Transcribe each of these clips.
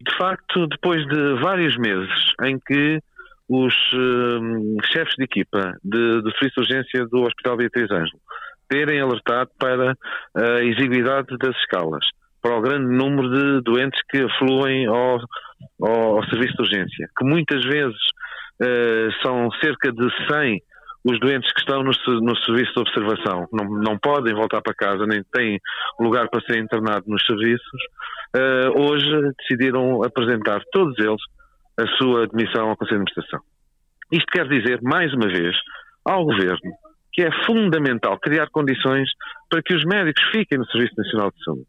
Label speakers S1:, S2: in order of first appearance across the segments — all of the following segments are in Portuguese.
S1: De facto, depois de vários meses em que os uh, chefes de equipa de, do Serviço de Urgência do Hospital Beatriz Ângelo terem alertado para a exiguidade das escalas, para o grande número de doentes que afluem ao, ao, ao serviço de urgência, que muitas vezes uh, são cerca de 100 os doentes que estão no, no, serviço de observação, não, não podem voltar para casa, nem têm lugar para ser internado nos serviços, uh, hoje decidiram apresentar todos eles a sua admissão ao Conselho de Administração. Isto quer dizer, mais uma vez, ao Governo que é fundamental criar condições para que os médicos fiquem no Serviço Nacional de Saúde,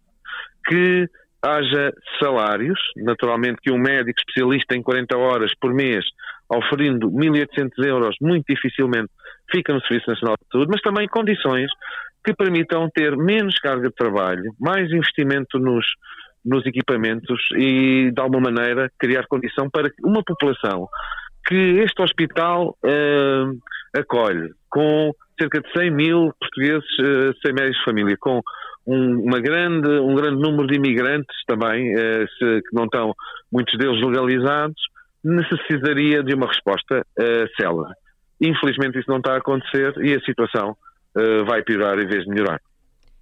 S1: que haja salários, naturalmente que um médico especialista em 40 horas por mês, oferindo 1.800 euros, muito dificilmente fica no Serviço Nacional de Saúde, mas também condições que permitam ter menos carga de trabalho, mais investimento nos, nos equipamentos e, de alguma maneira, criar condição para que uma população que este hospital uh, acolhe, com cerca de 100 mil portugueses uh, sem médicos de família, com um, uma grande, um grande número de imigrantes também, uh, se, que não estão, muitos deles legalizados, necessitaria de uma resposta célere. Infelizmente isso não está a acontecer e a situação vai piorar em vez de melhorar.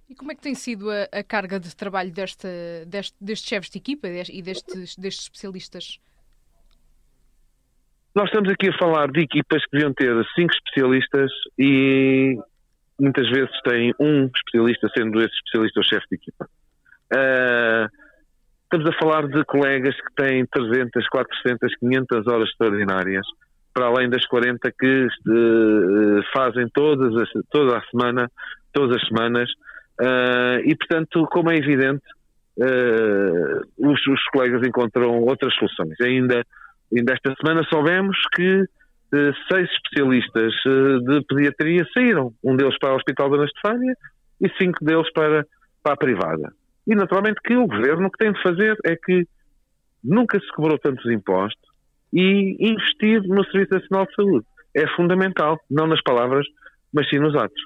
S2: E como é que tem sido a, a carga de trabalho deste, deste, destes chefes de equipa e destes, destes especialistas?
S1: Nós estamos aqui a falar de equipas que deviam ter cinco especialistas e muitas vezes têm um especialista, sendo esse especialista o chefe de equipa. Uh, estamos a falar de colegas que têm 300, 400, 500 horas extraordinárias, para além das 40 que uh, fazem todas as, toda a semana, todas as semanas, uh, e portanto, como é evidente, os, os colegas encontram outras soluções. Ainda Ainda esta semana soubemos que eh, seis especialistas de pediatria saíram, um deles para o Hospital da Estefânia e cinco deles para, para a privada. E naturalmente que o governo o que tem de fazer é que nunca se cobrou tantos impostos e investir no Serviço Nacional de Saúde. É fundamental, não nas palavras, mas sim nos atos.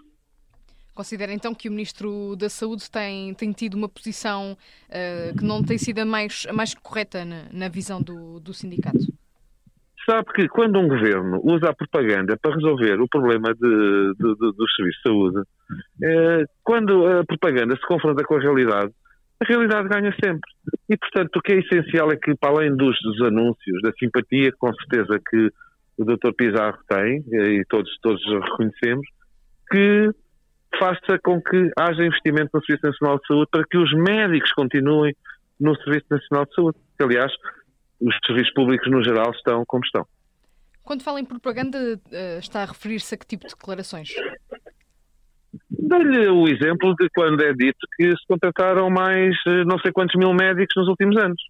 S2: Considera então que o Ministro da Saúde tem, tem tido uma posição uh, que não tem sido a mais, a mais correta na, na visão do, do sindicato?
S1: Sabe que quando um governo usa a propaganda para resolver o problema de, de, de, dos serviços de saúde, é, quando a propaganda se confronta com a realidade, a realidade ganha sempre. E, portanto, o que é essencial é que, para além dos, dos anúncios, da simpatia, com certeza que o Dr. Pizarro tem, e todos, todos reconhecemos, que faça com que haja investimento no Serviço Nacional de Saúde para que os médicos continuem no Serviço Nacional de Saúde. Que, aliás, os serviços públicos no geral estão como estão.
S2: Quando fala em propaganda, eh, está a referir-se a que tipo de declarações?
S1: Dou-lhe o exemplo de quando é dito que se contrataram mais eh, não sei quantos mil médicos nos últimos anos.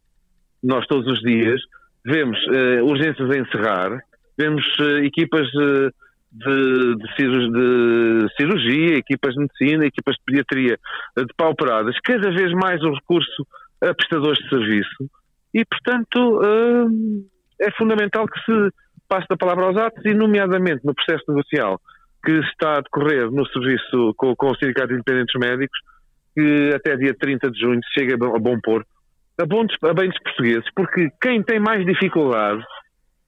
S1: Nós todos os dias vemos uh, urgências a encerrar, vemos uh, equipas uh, de, de, cirurgia, equipas de medicina, equipas de pediatria depauperadas, cada vez mais o recurso a prestadores de serviço. E, portanto, hum, é fundamental que se passe da palavra aos atos e, nomeadamente, no processo negocial que está a decorrer no serviço com, com o Sindicato de Independentes Médicos, que até dia 30 de junho chega a bom porto, a, bom, a bem dos portugueses, porque quem tem mais dificuldade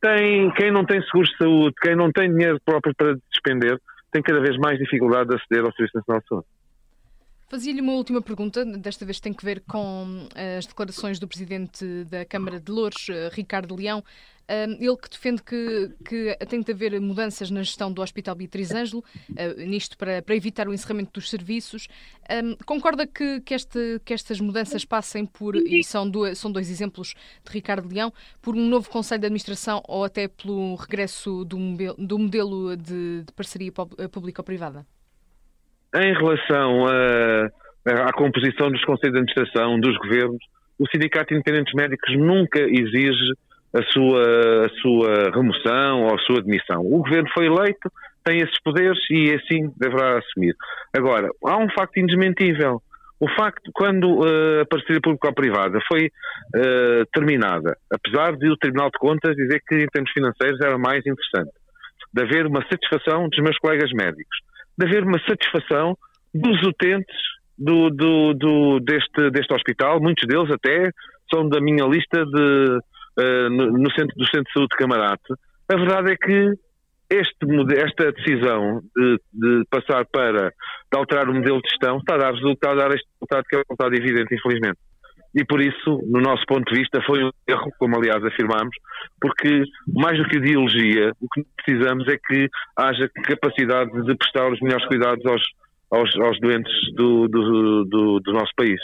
S1: tem, quem não tem seguro de saúde, quem não tem dinheiro próprio para despender, tem cada vez mais dificuldade de aceder ao Serviço Nacional de Saúde.
S2: Fazia-lhe uma última pergunta, desta vez tem que ver com eh, as declarações do Presidente da Câmara de Louros, eh, Ricardo Leão, ele que defende que, que tem de haver mudanças na gestão do Hospital Beatriz Ângelo, nisto para, para evitar o encerramento dos serviços. Um, concorda que, que, este, que estas mudanças passem por, e são, dois, são dois exemplos de Ricardo Leão, por um novo Conselho de Administração ou até pelo regresso do, do modelo de, de parceria público-privada?
S1: Em relação à composição dos Conselhos de Administração, dos governos, o Sindicato de Independentes Médicos nunca exige a sua, a sua remoção ou a sua demissão. O governo foi eleito, tem esses poderes e assim deverá assumir. Agora, há um facto indesmentível. O facto, quando uh, a parceria público-privada foi uh, terminada, apesar de o Tribunal de Contas dizer que em termos financeiros era mais interessante, de haver uma satisfação dos meus colegas médicos, de haver uma satisfação dos utentes do, do, do, deste, deste hospital, muitos deles até introdução da minha lista de, uh, no, centro do Centro de Saúde de Camarate. A verdade é que este, esta decisão de, de, passar para de alterar o modelo de gestão está a dar resultado, a dar este resultado que é um resultado evidente, infelizmente. E por isso, no nosso ponto de vista, foi um erro, como aliás afirmamos, porque mais do que ideologia, o que precisamos é que haja capacidade de prestar os melhores cuidados aos, aos, aos doentes do, do, do, do nosso país.